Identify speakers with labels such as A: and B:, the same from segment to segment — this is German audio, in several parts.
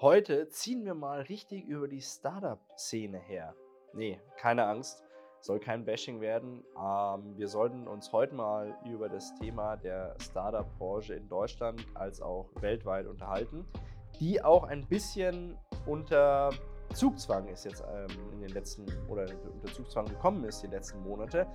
A: Heute ziehen wir mal richtig über die Startup-Szene her. Nee, keine Angst, soll kein Bashing werden. Ähm, wir sollten uns heute mal über das Thema der Startup-Branche in Deutschland als auch weltweit unterhalten, die auch ein bisschen unter Zugzwang ist jetzt ähm, in den letzten oder unter Zugzwang gekommen ist die letzten Monate,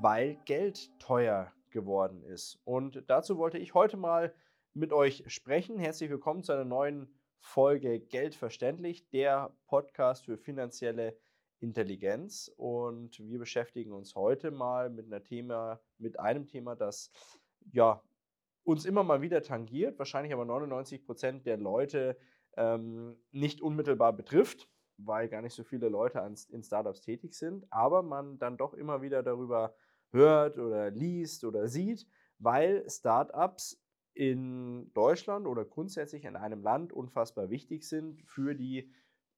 A: weil Geld teuer geworden ist. Und dazu wollte ich heute mal mit euch sprechen. Herzlich willkommen zu einer neuen Folge Geld verständlich, der Podcast für finanzielle Intelligenz. Und wir beschäftigen uns heute mal mit, einer Thema, mit einem Thema, das ja, uns immer mal wieder tangiert, wahrscheinlich aber 99 Prozent der Leute ähm, nicht unmittelbar betrifft, weil gar nicht so viele Leute an, in Startups tätig sind, aber man dann doch immer wieder darüber hört oder liest oder sieht, weil Startups in Deutschland oder grundsätzlich in einem Land unfassbar wichtig sind für die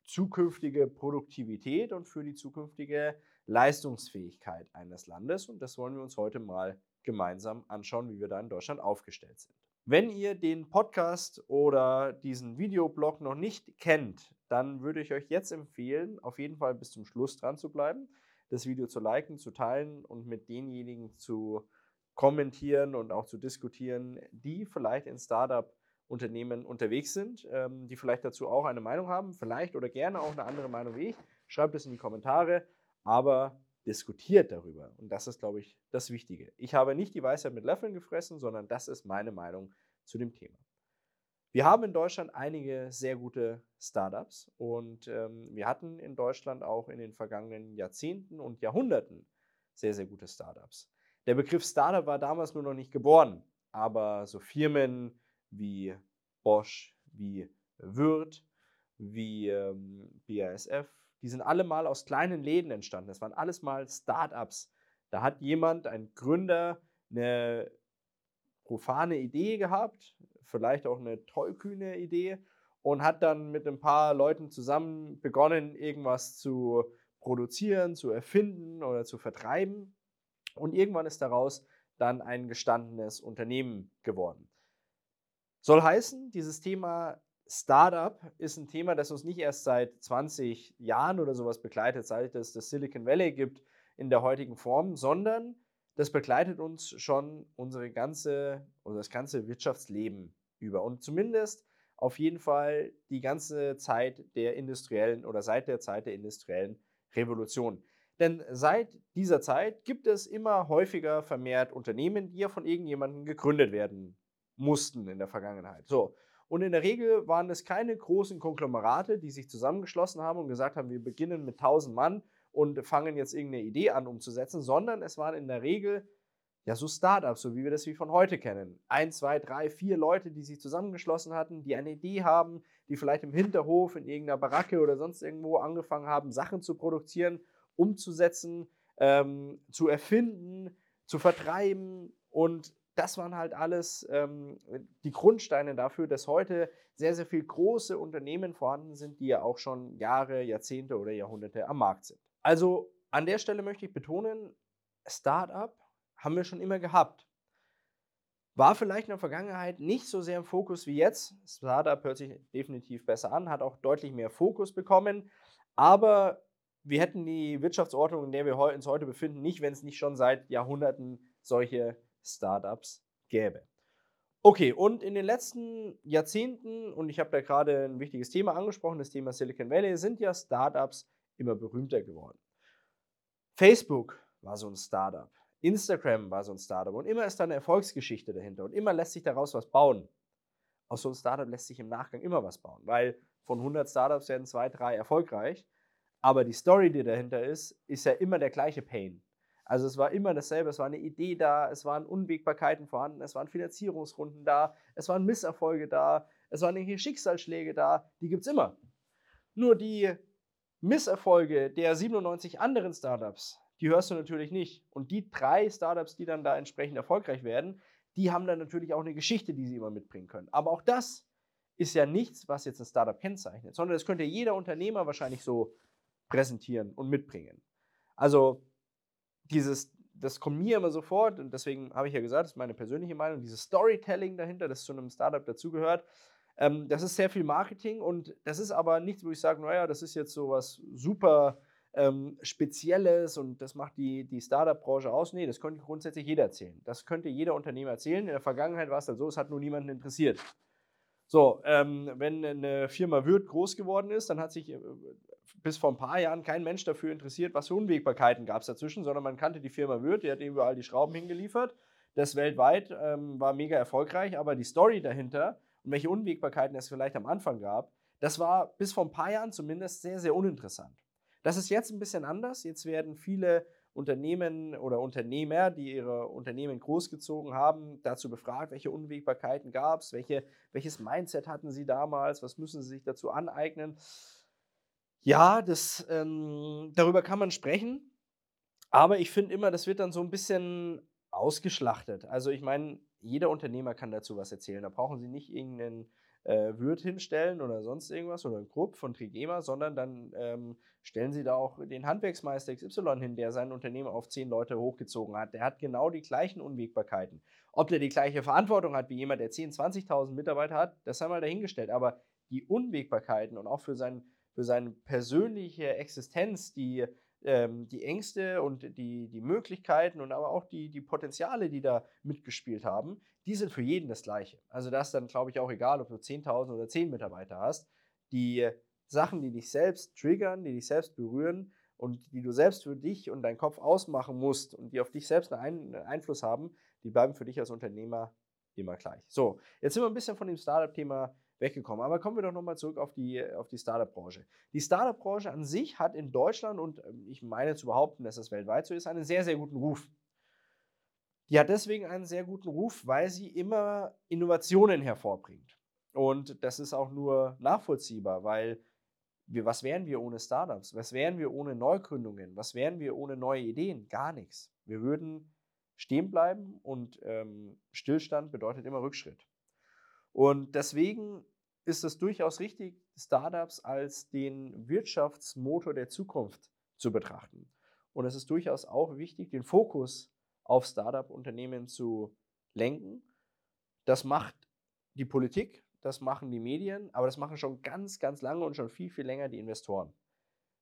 A: zukünftige Produktivität und für die zukünftige Leistungsfähigkeit eines Landes. Und das wollen wir uns heute mal gemeinsam anschauen, wie wir da in Deutschland aufgestellt sind. Wenn ihr den Podcast oder diesen Videoblog noch nicht kennt, dann würde ich euch jetzt empfehlen, auf jeden Fall bis zum Schluss dran zu bleiben, das Video zu liken, zu teilen und mit denjenigen zu kommentieren und auch zu diskutieren, die vielleicht in Startup-Unternehmen unterwegs sind, ähm, die vielleicht dazu auch eine Meinung haben, vielleicht oder gerne auch eine andere Meinung wie ich. Schreibt es in die Kommentare, aber diskutiert darüber. Und das ist, glaube ich, das Wichtige. Ich habe nicht die Weisheit mit Löffeln gefressen, sondern das ist meine Meinung zu dem Thema. Wir haben in Deutschland einige sehr gute Startups und ähm, wir hatten in Deutschland auch in den vergangenen Jahrzehnten und Jahrhunderten sehr, sehr gute Startups. Der Begriff Startup war damals nur noch nicht geboren, aber so Firmen wie Bosch, wie Würth, wie ähm, BASF, die sind alle mal aus kleinen Läden entstanden. Das waren alles mal Startups. Da hat jemand, ein Gründer, eine profane Idee gehabt, vielleicht auch eine tollkühne Idee und hat dann mit ein paar Leuten zusammen begonnen, irgendwas zu produzieren, zu erfinden oder zu vertreiben. Und irgendwann ist daraus dann ein gestandenes Unternehmen geworden. Soll heißen, dieses Thema Startup ist ein Thema, das uns nicht erst seit 20 Jahren oder sowas begleitet, seit es das Silicon Valley gibt in der heutigen Form, sondern das begleitet uns schon unsere ganze, oder das ganze Wirtschaftsleben über. Und zumindest auf jeden Fall die ganze Zeit der industriellen oder seit der Zeit der industriellen Revolution. Denn seit dieser Zeit gibt es immer häufiger vermehrt Unternehmen, die ja von irgendjemandem gegründet werden mussten in der Vergangenheit. So. Und in der Regel waren es keine großen Konglomerate, die sich zusammengeschlossen haben und gesagt haben, wir beginnen mit 1000 Mann und fangen jetzt irgendeine Idee an umzusetzen, sondern es waren in der Regel ja so Startups, so wie wir das wie von heute kennen. Ein, zwei, drei, vier Leute, die sich zusammengeschlossen hatten, die eine Idee haben, die vielleicht im Hinterhof in irgendeiner Baracke oder sonst irgendwo angefangen haben, Sachen zu produzieren umzusetzen, ähm, zu erfinden, zu vertreiben. Und das waren halt alles ähm, die Grundsteine dafür, dass heute sehr, sehr viele große Unternehmen vorhanden sind, die ja auch schon Jahre, Jahrzehnte oder Jahrhunderte am Markt sind. Also an der Stelle möchte ich betonen, Startup haben wir schon immer gehabt. War vielleicht in der Vergangenheit nicht so sehr im Fokus wie jetzt. Startup hört sich definitiv besser an, hat auch deutlich mehr Fokus bekommen. Aber wir hätten die Wirtschaftsordnung, in der wir uns heute befinden, nicht, wenn es nicht schon seit Jahrhunderten solche Startups gäbe. Okay, und in den letzten Jahrzehnten, und ich habe da gerade ein wichtiges Thema angesprochen, das Thema Silicon Valley, sind ja Startups immer berühmter geworden. Facebook war so ein Startup, Instagram war so ein Startup und immer ist da eine Erfolgsgeschichte dahinter und immer lässt sich daraus was bauen. Aus so einem Startup lässt sich im Nachgang immer was bauen, weil von 100 Startups werden zwei, drei erfolgreich aber die Story, die dahinter ist, ist ja immer der gleiche Pain. Also es war immer dasselbe, es war eine Idee da, es waren Unwägbarkeiten vorhanden, es waren Finanzierungsrunden da, es waren Misserfolge da, es waren irgendwelche Schicksalsschläge da, die gibt es immer. Nur die Misserfolge der 97 anderen Startups, die hörst du natürlich nicht. Und die drei Startups, die dann da entsprechend erfolgreich werden, die haben dann natürlich auch eine Geschichte, die sie immer mitbringen können. Aber auch das ist ja nichts, was jetzt ein Startup kennzeichnet, sondern das könnte jeder Unternehmer wahrscheinlich so präsentieren und mitbringen. Also dieses, das kommt mir immer sofort und deswegen habe ich ja gesagt, das ist meine persönliche Meinung, dieses Storytelling dahinter, das zu einem Startup dazugehört, Ähm, das ist sehr viel Marketing und das ist aber nichts, wo ich sage, naja, das ist jetzt so was super ähm, Spezielles und das macht die, die Startup-Branche aus. Nee, das könnte grundsätzlich jeder erzählen. Das könnte jeder Unternehmer erzählen. In der Vergangenheit war es dann so, es hat nur niemanden interessiert. So, ähm, wenn eine Firma Wirt groß geworden ist, dann hat sich äh, bis vor ein paar Jahren kein Mensch dafür interessiert, was für Unwägbarkeiten gab es dazwischen, sondern man kannte die Firma Wirt, die hat überall die Schrauben hingeliefert. Das weltweit ähm, war mega erfolgreich, aber die Story dahinter und welche Unwägbarkeiten es vielleicht am Anfang gab, das war bis vor ein paar Jahren zumindest sehr, sehr uninteressant. Das ist jetzt ein bisschen anders. Jetzt werden viele Unternehmen oder Unternehmer, die ihre Unternehmen großgezogen haben, dazu befragt, welche Unwägbarkeiten gab es, welche, welches Mindset hatten sie damals, was müssen sie sich dazu aneignen. Ja, das, ähm, darüber kann man sprechen, aber ich finde immer, das wird dann so ein bisschen ausgeschlachtet. Also ich meine, jeder Unternehmer kann dazu was erzählen. Da brauchen Sie nicht irgendeinen äh, Wirt hinstellen oder sonst irgendwas oder ein Grupp von Trigema, sondern dann ähm, stellen Sie da auch den Handwerksmeister XY hin, der sein Unternehmen auf zehn Leute hochgezogen hat. Der hat genau die gleichen Unwägbarkeiten. Ob der die gleiche Verantwortung hat wie jemand, der 10.000, 20.000 Mitarbeiter hat, das haben wir dahingestellt. Aber die Unwägbarkeiten und auch für, sein, für seine persönliche Existenz, die ähm, die Ängste und die, die Möglichkeiten und aber auch die, die Potenziale, die da mitgespielt haben, die sind für jeden das Gleiche. Also das ist dann, glaube ich, auch egal, ob du 10.000 oder 10 Mitarbeiter hast. Die Sachen, die dich selbst triggern, die dich selbst berühren und die du selbst für dich und deinen Kopf ausmachen musst und die auf dich selbst einen Einfluss haben, die bleiben für dich als Unternehmer immer gleich. So, jetzt sind wir ein bisschen von dem Startup-Thema weggekommen. Aber kommen wir doch nochmal zurück auf die, auf die Startup-Branche. Die Startup-Branche an sich hat in Deutschland, und ähm, ich meine zu behaupten, dass das weltweit so ist, einen sehr, sehr guten Ruf. Die hat deswegen einen sehr guten Ruf, weil sie immer Innovationen hervorbringt. Und das ist auch nur nachvollziehbar, weil wir, was wären wir ohne Startups? Was wären wir ohne Neugründungen? Was wären wir ohne neue Ideen? Gar nichts. Wir würden stehen bleiben und ähm, Stillstand bedeutet immer Rückschritt. Und deswegen ist es durchaus richtig, Startups als den Wirtschaftsmotor der Zukunft zu betrachten. Und es ist durchaus auch wichtig, den Fokus auf Startup-Unternehmen zu lenken. Das macht die Politik, das machen die Medien, aber das machen schon ganz, ganz lange und schon viel, viel länger die Investoren.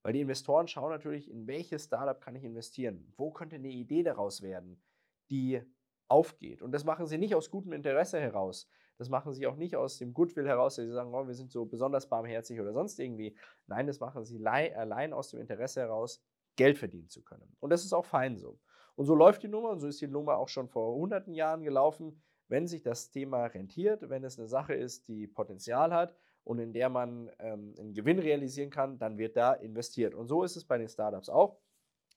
A: Weil die Investoren schauen natürlich, in welches Startup kann ich investieren? Wo könnte eine Idee daraus werden, die aufgeht? Und das machen sie nicht aus gutem Interesse heraus, das machen sie auch nicht aus dem Goodwill heraus, dass sie sagen, oh, wir sind so besonders barmherzig oder sonst irgendwie. Nein, das machen sie allein aus dem Interesse heraus, Geld verdienen zu können. Und das ist auch fein so. Und so läuft die Nummer und so ist die Nummer auch schon vor hunderten Jahren gelaufen. Wenn sich das Thema rentiert, wenn es eine Sache ist, die Potenzial hat und in der man ähm, einen Gewinn realisieren kann, dann wird da investiert. Und so ist es bei den Startups auch.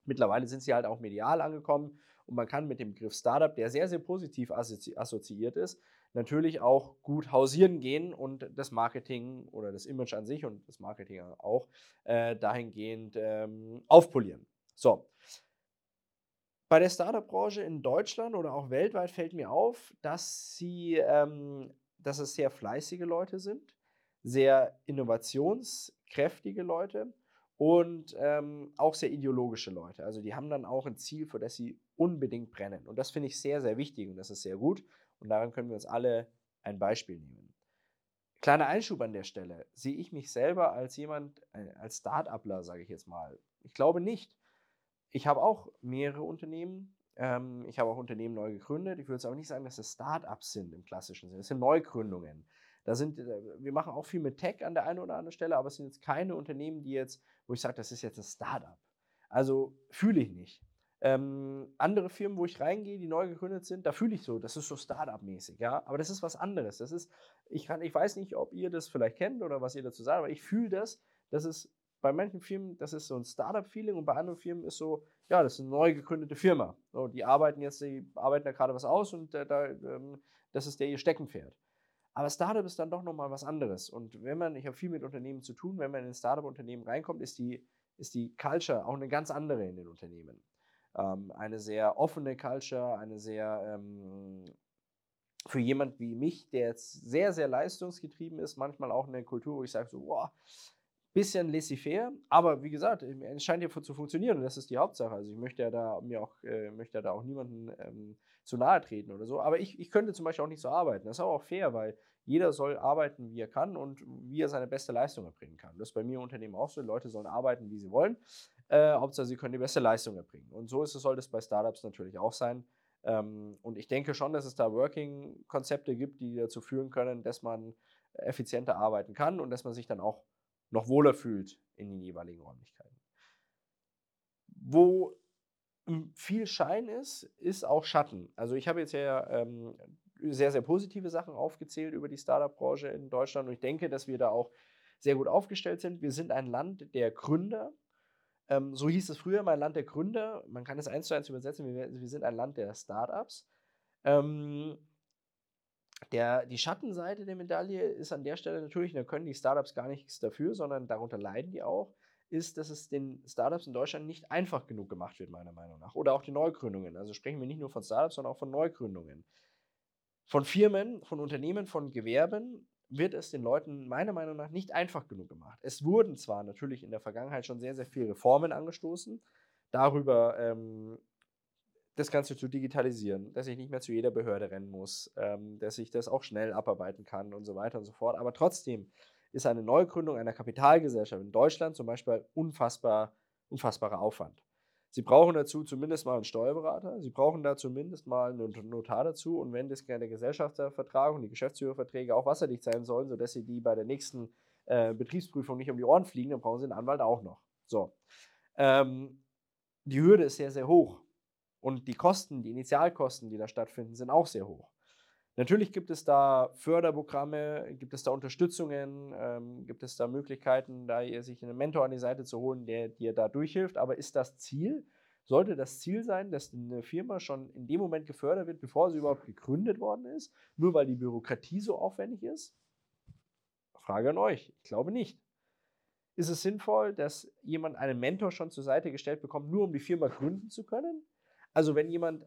A: Mittlerweile sind sie halt auch medial angekommen und man kann mit dem Begriff Startup, der sehr, sehr positiv assozi assoziiert ist, natürlich auch gut hausieren gehen und das Marketing oder das Image an sich und das Marketing auch äh, dahingehend ähm, aufpolieren. So. Bei der Startup-Branche in Deutschland oder auch weltweit fällt mir auf, dass sie, ähm, dass es sehr fleißige Leute sind, sehr innovationskräftige Leute und ähm, auch sehr ideologische Leute. Also die haben dann auch ein Ziel, für das sie unbedingt brennen. Und das finde ich sehr, sehr wichtig und das ist sehr gut. Und daran können wir uns alle ein Beispiel nehmen. Kleiner Einschub an der Stelle. Sehe ich mich selber als jemand, äh, als Start-upler, sage ich jetzt mal? Ich glaube nicht. Ich habe auch mehrere Unternehmen. Ähm, ich habe auch Unternehmen neu gegründet. Ich würde jetzt aber nicht sagen, dass es Start-ups sind im klassischen Sinne. Es sind Neugründungen. Da sind, äh, wir machen auch viel mit Tech an der einen oder anderen Stelle, aber es sind jetzt keine Unternehmen, die jetzt, wo ich sage, das ist jetzt ein Start-up. Also fühle ich nicht. Ähm, andere Firmen, wo ich reingehe, die neu gegründet sind, da fühle ich so, das ist so Startup-mäßig, ja. Aber das ist was anderes. Das ist, ich, kann, ich weiß nicht, ob ihr das vielleicht kennt oder was ihr dazu sagt, aber ich fühle das, das ist bei manchen Firmen, das ist so ein Startup-Feeling und bei anderen Firmen ist so, ja, das ist eine neu gegründete Firma. So, die arbeiten jetzt, die arbeiten da gerade was aus und äh, da, ähm, das ist der ihr Steckenpferd. Aber Startup ist dann doch nochmal was anderes. Und wenn man, ich habe viel mit Unternehmen zu tun, wenn man in ein Startup-Unternehmen reinkommt, ist die, ist die Culture auch eine ganz andere in den Unternehmen ähm, eine sehr offene Culture, eine sehr ähm, für jemand wie mich, der jetzt sehr, sehr leistungsgetrieben ist, manchmal auch eine Kultur, wo ich sage so, boah, bisschen laissez-faire, aber wie gesagt, es scheint ja zu funktionieren und das ist die Hauptsache. Also ich möchte ja da mir auch, äh, möchte ja da auch niemanden ähm, zu nahe treten oder so. Aber ich, ich könnte zum Beispiel auch nicht so arbeiten. Das ist auch fair, weil jeder soll arbeiten, wie er kann und wie er seine beste Leistung erbringen kann. Das ist bei mir im Unternehmen auch so. Leute sollen arbeiten, wie sie wollen. Äh, Hauptsache, sie können die beste Leistung erbringen. Und so ist es, soll das bei Startups natürlich auch sein. Ähm, und ich denke schon, dass es da Working-Konzepte gibt, die dazu führen können, dass man effizienter arbeiten kann und dass man sich dann auch noch wohler fühlt in den jeweiligen Räumlichkeiten. Wo viel Schein ist, ist auch Schatten. Also ich habe jetzt ja ähm, sehr, sehr positive Sachen aufgezählt über die Startup-Branche in Deutschland und ich denke, dass wir da auch sehr gut aufgestellt sind. Wir sind ein Land der Gründer. Ähm, so hieß es früher mein Land der Gründer. Man kann es eins zu eins übersetzen. Wir, wir sind ein Land der Startups. Ähm, der, die Schattenseite der Medaille ist an der Stelle natürlich, da können die Startups gar nichts dafür, sondern darunter leiden die auch ist, dass es den Startups in Deutschland nicht einfach genug gemacht wird, meiner Meinung nach. Oder auch die Neugründungen. Also sprechen wir nicht nur von Startups, sondern auch von Neugründungen. Von Firmen, von Unternehmen, von Gewerben wird es den Leuten meiner Meinung nach nicht einfach genug gemacht. Es wurden zwar natürlich in der Vergangenheit schon sehr, sehr viele Reformen angestoßen, darüber ähm, das Ganze zu digitalisieren, dass ich nicht mehr zu jeder Behörde rennen muss, ähm, dass ich das auch schnell abarbeiten kann und so weiter und so fort. Aber trotzdem ist eine Neugründung einer Kapitalgesellschaft in Deutschland zum Beispiel unfassbar, unfassbarer Aufwand. Sie brauchen dazu zumindest mal einen Steuerberater, Sie brauchen da zumindest mal einen Notar dazu und wenn das der Gesellschaftervertrag und die Geschäftsführerverträge auch wasserdicht sein sollen, sodass Sie die bei der nächsten äh, Betriebsprüfung nicht um die Ohren fliegen, dann brauchen Sie einen Anwalt auch noch. So. Ähm, die Hürde ist sehr, sehr hoch und die Kosten, die Initialkosten, die da stattfinden, sind auch sehr hoch. Natürlich gibt es da Förderprogramme, gibt es da Unterstützungen, ähm, gibt es da Möglichkeiten, da sich einen Mentor an die Seite zu holen, der dir da durchhilft. Aber ist das Ziel? Sollte das Ziel sein, dass eine Firma schon in dem Moment gefördert wird, bevor sie überhaupt gegründet worden ist, nur weil die Bürokratie so aufwendig ist? Frage an euch. Ich glaube nicht. Ist es sinnvoll, dass jemand einen Mentor schon zur Seite gestellt bekommt, nur um die Firma gründen zu können? Also wenn jemand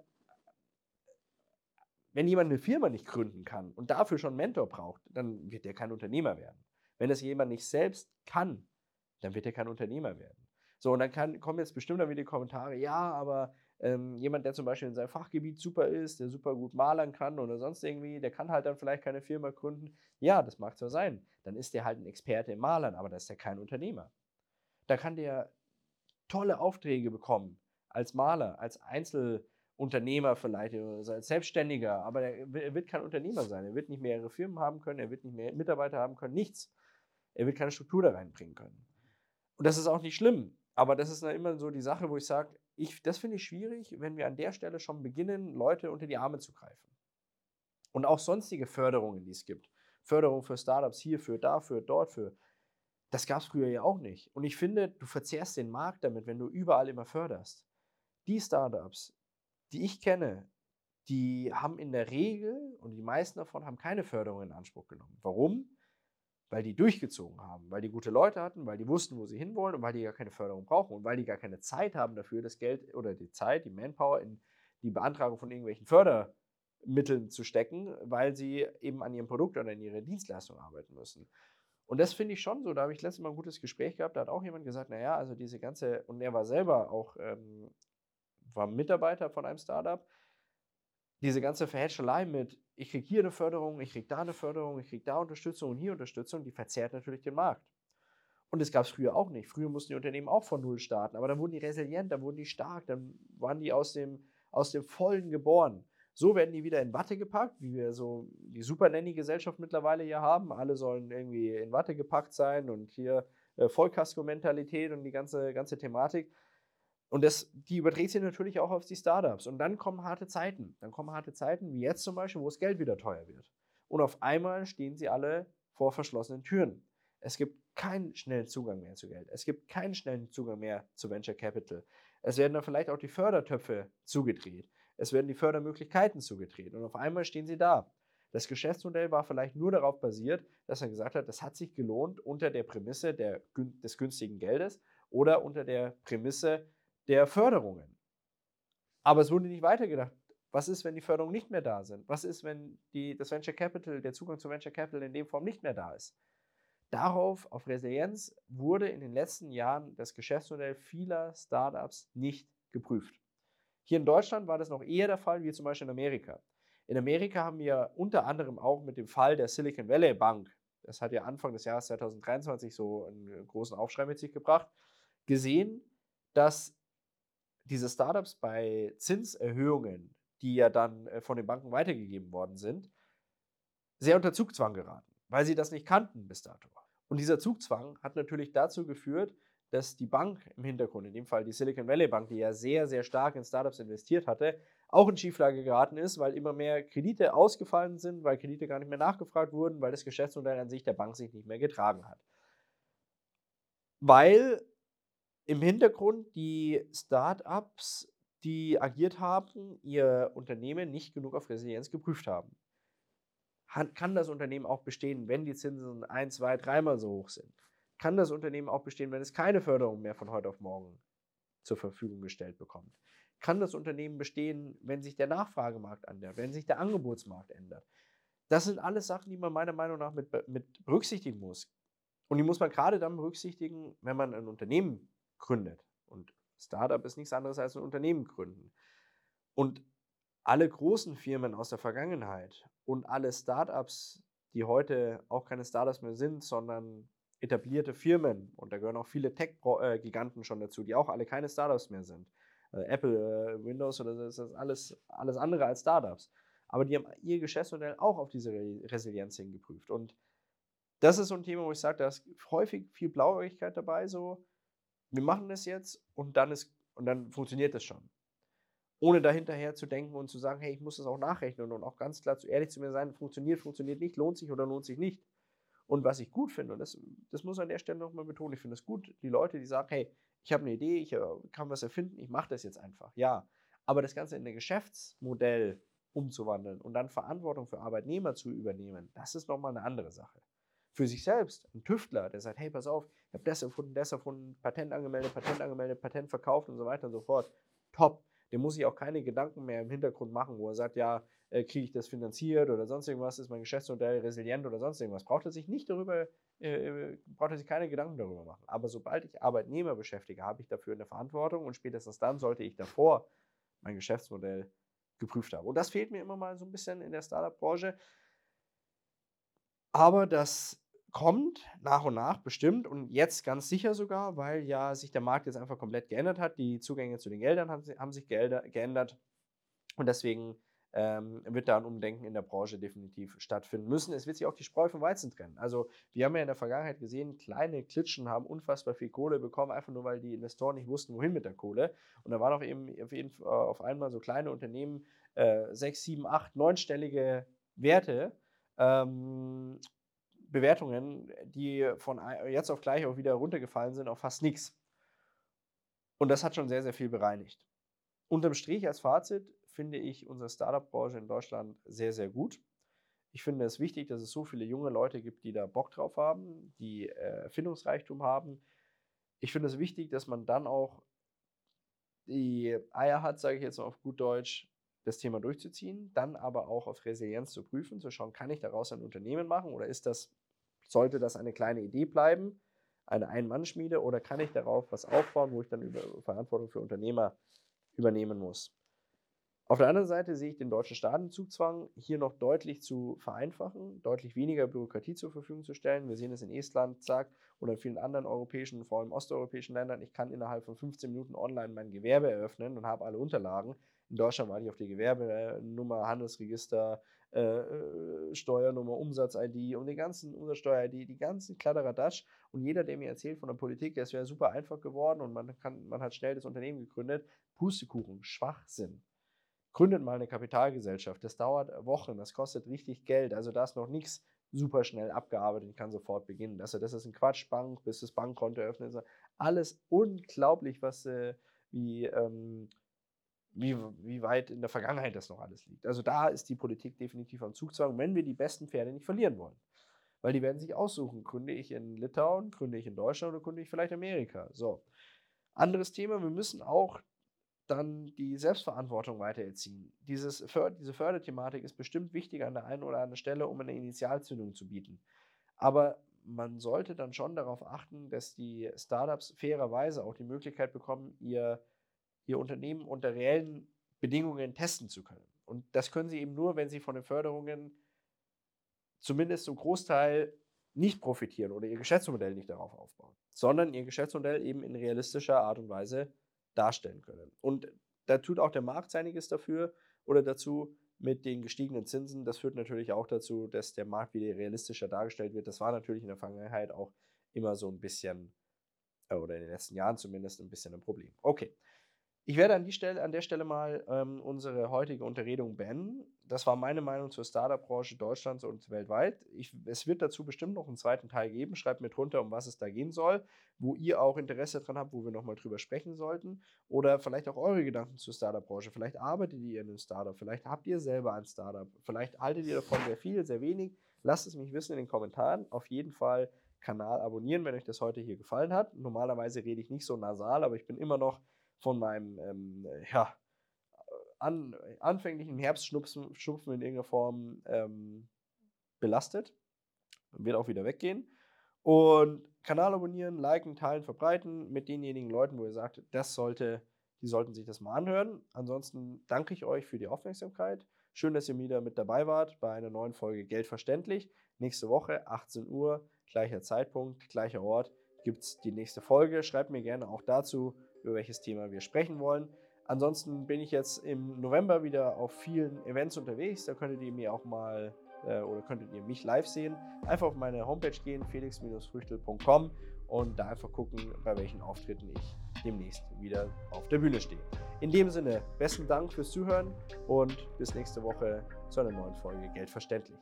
A: wenn jemand eine Firma nicht gründen kann und dafür schon einen Mentor braucht, dann wird er kein Unternehmer werden. Wenn das jemand nicht selbst kann, dann wird er kein Unternehmer werden. So, und dann kann, kommen jetzt bestimmt dann wieder die Kommentare, ja, aber ähm, jemand, der zum Beispiel in seinem Fachgebiet super ist, der super gut malern kann oder sonst irgendwie, der kann halt dann vielleicht keine Firma gründen. Ja, das mag zwar sein. Dann ist der halt ein Experte im Malern, aber das ist ja kein Unternehmer. Da kann der tolle Aufträge bekommen als Maler, als Einzel- Unternehmer vielleicht oder als Selbstständiger, aber er wird kein Unternehmer sein. Er wird nicht mehrere Firmen haben können, er wird nicht mehr Mitarbeiter haben können, nichts. Er wird keine Struktur da reinbringen können. Und das ist auch nicht schlimm, aber das ist dann immer so die Sache, wo ich sage, ich, das finde ich schwierig, wenn wir an der Stelle schon beginnen, Leute unter die Arme zu greifen. Und auch sonstige Förderungen, die es gibt. Förderung für Startups hierfür, dafür, dort für. Das gab es früher ja auch nicht. Und ich finde, du verzehrst den Markt damit, wenn du überall immer förderst. Die Startups, die ich kenne, die haben in der Regel, und die meisten davon haben keine Förderung in Anspruch genommen. Warum? Weil die durchgezogen haben, weil die gute Leute hatten, weil die wussten, wo sie hinwollen und weil die gar keine Förderung brauchen und weil die gar keine Zeit haben dafür, das Geld oder die Zeit, die Manpower in die Beantragung von irgendwelchen Fördermitteln zu stecken, weil sie eben an ihrem Produkt oder in ihrer Dienstleistung arbeiten müssen. Und das finde ich schon so. Da habe ich letztes Mal ein gutes Gespräch gehabt. Da hat auch jemand gesagt, naja, also diese ganze, und er war selber auch ähm, war Mitarbeiter von einem Startup. Diese ganze Verhätschelei mit, ich kriege hier eine Förderung, ich kriege da eine Förderung, ich kriege da Unterstützung und hier Unterstützung, die verzerrt natürlich den Markt. Und das gab es früher auch nicht. Früher mussten die Unternehmen auch von Null starten, aber dann wurden die resilient, dann wurden die stark, dann waren die aus dem, aus dem Vollen geboren. So werden die wieder in Watte gepackt, wie wir so die Super Nanny-Gesellschaft mittlerweile hier haben. Alle sollen irgendwie in Watte gepackt sein und hier äh, Vollkasko-Mentalität und die ganze, ganze Thematik. Und das, die überträgt sich natürlich auch auf die Startups. Und dann kommen harte Zeiten. Dann kommen harte Zeiten, wie jetzt zum Beispiel, wo das Geld wieder teuer wird. Und auf einmal stehen sie alle vor verschlossenen Türen. Es gibt keinen schnellen Zugang mehr zu Geld. Es gibt keinen schnellen Zugang mehr zu Venture Capital. Es werden dann vielleicht auch die Fördertöpfe zugedreht. Es werden die Fördermöglichkeiten zugedreht. Und auf einmal stehen sie da. Das Geschäftsmodell war vielleicht nur darauf basiert, dass er gesagt hat, das hat sich gelohnt unter der Prämisse der, des günstigen Geldes oder unter der Prämisse, der Förderungen. Aber es wurde nicht weitergedacht. Was ist, wenn die Förderungen nicht mehr da sind? Was ist, wenn die, das Venture Capital, der Zugang zu Venture Capital in dem Form nicht mehr da ist? Darauf, auf Resilienz, wurde in den letzten Jahren das Geschäftsmodell vieler Startups nicht geprüft. Hier in Deutschland war das noch eher der Fall, wie zum Beispiel in Amerika. In Amerika haben wir unter anderem auch mit dem Fall der Silicon Valley Bank, das hat ja Anfang des Jahres 2023 so einen großen Aufschrei mit sich gebracht, gesehen, dass diese Startups bei Zinserhöhungen, die ja dann äh, von den Banken weitergegeben worden sind, sehr unter Zugzwang geraten, weil sie das nicht kannten bis dato. Und dieser Zugzwang hat natürlich dazu geführt, dass die Bank im Hintergrund, in dem Fall die Silicon Valley Bank, die ja sehr, sehr stark in Startups investiert hatte, auch in Schieflage geraten ist, weil immer mehr Kredite ausgefallen sind, weil Kredite gar nicht mehr nachgefragt wurden, weil das Geschäftsmodell an sich der Bank sich nicht mehr getragen hat. Weil im Hintergrund die Startups, die agiert haben, ihr Unternehmen nicht genug auf Resilienz geprüft haben. Kann das Unternehmen auch bestehen, wenn die Zinsen ein, zwei, dreimal so hoch sind? Kann das Unternehmen auch bestehen, wenn es keine Förderung mehr von heute auf morgen zur Verfügung gestellt bekommt? kann das Unternehmen bestehen, wenn sich der Nachfragemarkt ändert, wenn sich der Angebotsmarkt ändert. Das sind alles Sachen, die man meiner Meinung nach mit, mit berücksichtigen muss. Und die muss man gerade dann berücksichtigen, wenn man ein Unternehmen gründet. Und Startup ist nichts anderes als ein Unternehmen gründen. Und alle großen Firmen aus der Vergangenheit und alle Startups, die heute auch keine Startups mehr sind, sondern etablierte Firmen, und da gehören auch viele Tech-Giganten schon dazu, die auch alle keine Startups mehr sind, äh, Apple, äh, Windows oder so, das ist alles, alles andere als Startups. Aber die haben ihr Geschäftsmodell auch auf diese Re Resilienz hingeprüft. Und das ist so ein Thema, wo ich sage, da ist häufig viel Blauäugigkeit dabei, so, wir machen das jetzt und dann, ist, und dann funktioniert das schon. Ohne dahinterher zu denken und zu sagen, hey, ich muss das auch nachrechnen und auch ganz klar zu ehrlich zu mir sein, funktioniert, funktioniert nicht, lohnt sich oder lohnt sich nicht. Und was ich gut finde, und das, das muss an der Stelle nochmal betonen, ich finde es gut, die Leute, die sagen, hey, ich habe eine Idee, ich äh, kann was erfinden, ich mache das jetzt einfach. Ja, aber das Ganze in ein Geschäftsmodell umzuwandeln und dann Verantwortung für Arbeitnehmer zu übernehmen, das ist nochmal eine andere Sache. Für sich selbst, ein Tüftler, der sagt, hey, pass auf, ich habe das erfunden, das erfunden, Patent angemeldet, Patent angemeldet, Patent verkauft und so weiter und so fort. Top. Dem muss ich auch keine Gedanken mehr im Hintergrund machen, wo er sagt, ja, äh, kriege ich das finanziert oder sonst irgendwas, ist mein Geschäftsmodell resilient oder sonst irgendwas. Braucht er sich nicht darüber, äh, braucht er sich keine Gedanken darüber machen. Aber sobald ich Arbeitnehmer beschäftige, habe ich dafür eine Verantwortung und spätestens dann sollte ich davor mein Geschäftsmodell geprüft haben. Und das fehlt mir immer mal so ein bisschen in der Startup-Branche. Aber das kommt nach und nach bestimmt und jetzt ganz sicher sogar, weil ja sich der Markt jetzt einfach komplett geändert hat. Die Zugänge zu den Geldern haben, sich geändert und deswegen ähm, wird da ein Umdenken in der Branche definitiv stattfinden müssen. Es wird sich auch die Spreu vom Weizen trennen. Also wir haben ja in der Vergangenheit gesehen, kleine Klitschen haben unfassbar viel Kohle bekommen, einfach nur weil die Investoren nicht wussten, wohin mit der Kohle. Und da waren auch eben auf, jeden, äh, auf einmal so kleine Unternehmen, äh, sechs, sieben, acht, neunstellige Werte, ähm, Bewertungen, die von jetzt auf gleich auch wieder runtergefallen sind auf fast nichts. Und das hat schon sehr, sehr viel bereinigt. Unterm Strich als Fazit, finde ich unsere Startup-Branche in Deutschland sehr, sehr gut. Ich finde es wichtig, dass es so viele junge Leute gibt, die da Bock drauf haben, die äh, Erfindungsreichtum haben. Ich finde es wichtig, dass man dann auch die Eier hat, sage ich jetzt mal auf gut Deutsch, das Thema durchzuziehen, dann aber auch auf Resilienz zu prüfen, zu schauen, kann ich daraus ein Unternehmen machen oder ist das, sollte das eine kleine Idee bleiben, eine Ein-Mann-Schmiede oder kann ich darauf was aufbauen, wo ich dann über Verantwortung für Unternehmer übernehmen muss. Auf der anderen Seite sehe ich den deutschen Staatenzugzwang hier noch deutlich zu vereinfachen, deutlich weniger Bürokratie zur Verfügung zu stellen. Wir sehen es in Estland, zack, oder in vielen anderen europäischen, vor allem osteuropäischen Ländern. Ich kann innerhalb von 15 Minuten online mein Gewerbe eröffnen und habe alle Unterlagen. In Deutschland warte ich auf die Gewerbenummer, Handelsregister, äh, äh Steuernummer, Umsatz-ID und die ganzen Umsatzsteuer-ID, die ganzen Kladderadatsch. Und jeder, der mir erzählt von der Politik, es wäre super einfach geworden und man, kann, man hat schnell das Unternehmen gegründet, Pustekuchen, Schwachsinn gründet mal eine Kapitalgesellschaft. Das dauert Wochen, das kostet richtig Geld. Also da ist noch nichts super schnell abgearbeitet und kann sofort beginnen. Also das ist ein Quatschbank, bis das Bankkonto eröffnet ist. Alles unglaublich, was äh, wie, ähm, wie, wie weit in der Vergangenheit das noch alles liegt. Also da ist die Politik definitiv am Zugzwang, wenn wir die besten Pferde nicht verlieren wollen. Weil die werden sich aussuchen, gründe ich in Litauen, gründe ich in Deutschland oder gründe ich vielleicht Amerika. So. Anderes Thema, wir müssen auch dann die Selbstverantwortung weitererziehen. Dieses, diese Förderthematik ist bestimmt wichtig an der einen oder anderen Stelle, um eine Initialzündung zu bieten. Aber man sollte dann schon darauf achten, dass die Startups fairerweise auch die Möglichkeit bekommen, ihr, ihr Unternehmen unter reellen Bedingungen testen zu können. Und das können sie eben nur, wenn sie von den Förderungen zumindest zum Großteil nicht profitieren oder ihr Geschäftsmodell nicht darauf aufbauen, sondern ihr Geschäftsmodell eben in realistischer Art und Weise darstellen können. Und da tut auch der Markt einiges dafür oder dazu mit den gestiegenen Zinsen. Das führt natürlich auch dazu, dass der Markt wieder realistischer dargestellt wird. Das war natürlich in der Vergangenheit auch immer so ein bisschen, äh, oder in den letzten Jahren zumindest, ein bisschen ein Problem. Okay. Ich werde an, die Stelle, an der Stelle mal ähm, unsere heutige Unterredung beenden. Das war meine Meinung zur Startup-Branche Deutschlands und weltweit. Ich, es wird dazu bestimmt noch einen zweiten Teil geben. Schreibt mir drunter, um was es da gehen soll, wo ihr auch Interesse dran habt, wo wir nochmal drüber sprechen sollten. Oder vielleicht auch eure Gedanken zur Startup-Branche. Vielleicht arbeitet ihr in einem Startup, vielleicht habt ihr selber ein Startup, vielleicht haltet ihr davon sehr viel, sehr wenig. Lasst es mich wissen in den Kommentaren. Auf jeden Fall Kanal abonnieren, wenn euch das heute hier gefallen hat. Normalerweise rede ich nicht so nasal, aber ich bin immer noch von meinem ähm, ja, an, anfänglichen Herbstschnupfen Schnupfen in irgendeiner Form ähm, belastet. Wird auch wieder weggehen. Und Kanal abonnieren, liken, teilen, verbreiten mit denjenigen Leuten, wo ihr sagt, das sollte, die sollten sich das mal anhören. Ansonsten danke ich euch für die Aufmerksamkeit. Schön, dass ihr wieder mit dabei wart bei einer neuen Folge Geld verständlich. Nächste Woche, 18 Uhr, gleicher Zeitpunkt, gleicher Ort, gibt es die nächste Folge. Schreibt mir gerne auch dazu, über welches Thema wir sprechen wollen. Ansonsten bin ich jetzt im November wieder auf vielen Events unterwegs. Da könntet ihr mir auch mal äh, oder könntet ihr mich live sehen. Einfach auf meine Homepage gehen, felix-früchtel.com und da einfach gucken, bei welchen Auftritten ich demnächst wieder auf der Bühne stehe. In dem Sinne, besten Dank fürs Zuhören und bis nächste Woche zu einer neuen Folge Geldverständlich.